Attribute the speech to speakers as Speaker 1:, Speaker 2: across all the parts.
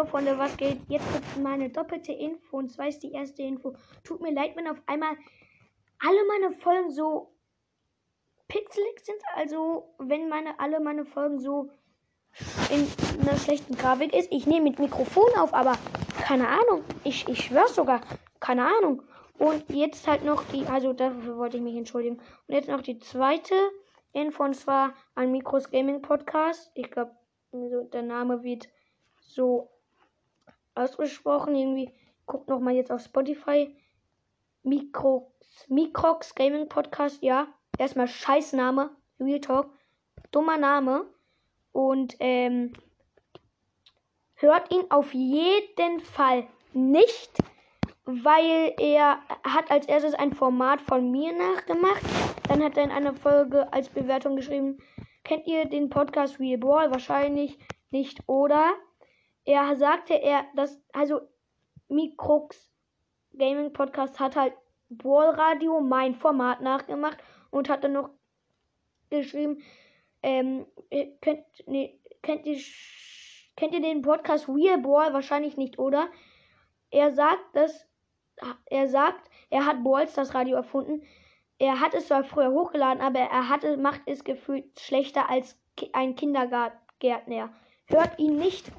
Speaker 1: Jo, Freunde, was geht? Jetzt gibt meine doppelte Info und zwar ist die erste Info. Tut mir leid, wenn auf einmal alle meine Folgen so pixelig sind. Also, wenn meine, alle meine Folgen so in einer schlechten Grafik ist. Ich nehme mit Mikrofon auf, aber keine Ahnung. Ich, ich schwör's sogar. Keine Ahnung. Und jetzt halt noch die, also dafür wollte ich mich entschuldigen. Und jetzt noch die zweite Info und zwar ein Mikros Gaming Podcast. Ich glaube, der Name wird so ausgesprochen. Irgendwie guckt noch mal jetzt auf Spotify. Mikrox, Mikrox Gaming Podcast, ja. Erstmal Scheißname, Real Talk. Dummer Name. Und ähm, hört ihn auf jeden Fall nicht, weil er hat als erstes ein Format von mir nachgemacht. Dann hat er in einer Folge als Bewertung geschrieben, kennt ihr den Podcast Real Ball? Wahrscheinlich nicht, oder? Er sagte, er, das, also Mikrux Gaming Podcast hat halt Ball Radio, mein Format nachgemacht und hat dann noch geschrieben, ähm, könnt, nee, kennt ihr, kennt ihr den Podcast Real Ball? Wahrscheinlich nicht, oder? Er sagt, dass, er sagt, er hat Balls das Radio erfunden. Er hat es zwar früher hochgeladen, aber er hatte, macht es gefühlt schlechter als ein Kindergärtner. Hört ihn nicht.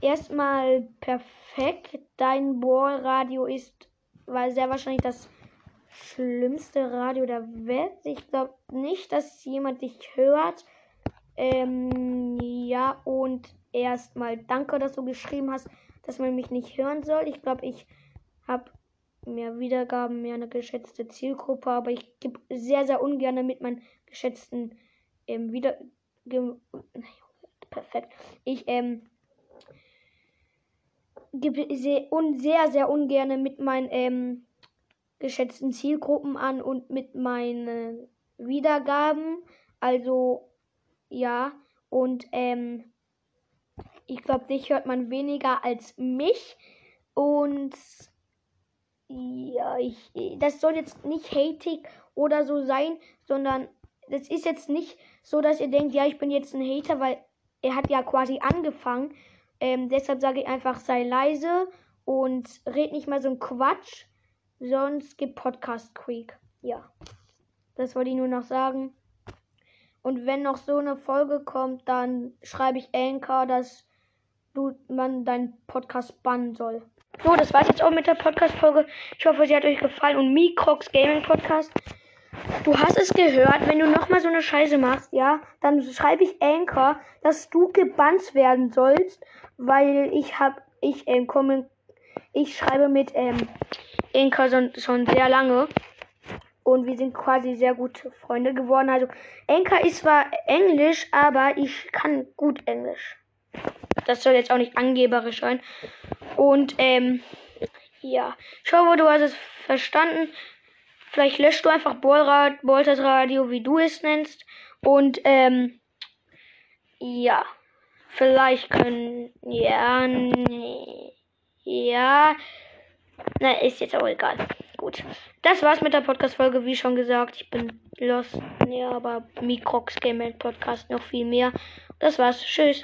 Speaker 1: Erstmal perfekt. Dein Ballradio ist, war sehr wahrscheinlich das schlimmste Radio der Welt. Ich glaube nicht, dass jemand dich hört. Ähm, ja, und erstmal danke, dass du geschrieben hast, dass man mich nicht hören soll. Ich glaube, ich habe mehr Wiedergaben, mehr eine geschätzte Zielgruppe, aber ich gebe sehr, sehr ungern mit meinen geschätzten ähm, wieder. Perfekt. Ich ähm, gebe sehr, un, sehr, sehr ungern mit meinen ähm, geschätzten Zielgruppen an und mit meinen Wiedergaben. Also ja, und ähm, ich glaube, dich hört man weniger als mich. Und ja, ich, das soll jetzt nicht hatig oder so sein, sondern das ist jetzt nicht so, dass ihr denkt, ja, ich bin jetzt ein Hater, weil er hat ja quasi angefangen. Ähm, deshalb sage ich einfach, sei leise und red nicht mal so ein Quatsch. Sonst gibt Podcast Creek. Ja. Das wollte ich nur noch sagen. Und wenn noch so eine Folge kommt, dann schreibe ich Anchor, dass du, man deinen Podcast bannen soll. So, das war's jetzt auch mit der Podcast-Folge. Ich hoffe, sie hat euch gefallen. Und Mikrox Gaming Podcast. Du hast es gehört, wenn du nochmal so eine Scheiße machst, ja, dann schreibe ich Anchor, dass du gebannt werden sollst, weil ich hab, ich ähm, komme, ich schreibe mit ähm, Inka schon, schon sehr lange. Und wir sind quasi sehr gute Freunde geworden. Also, Enka ist zwar Englisch, aber ich kann gut Englisch. Das soll jetzt auch nicht angeberisch sein. Und, ähm, ja. Ich hoffe, du hast es verstanden. Vielleicht löscht du einfach Bolrad, Bolters Radio, wie du es nennst. Und, ähm, ja. Vielleicht können, ja, nee, ja. Na, ist jetzt auch egal. Gut. Das war's mit der Podcast-Folge, wie schon gesagt. Ich bin lost. Ja, aber Mikrox Game Podcast noch viel mehr. Das war's. Tschüss.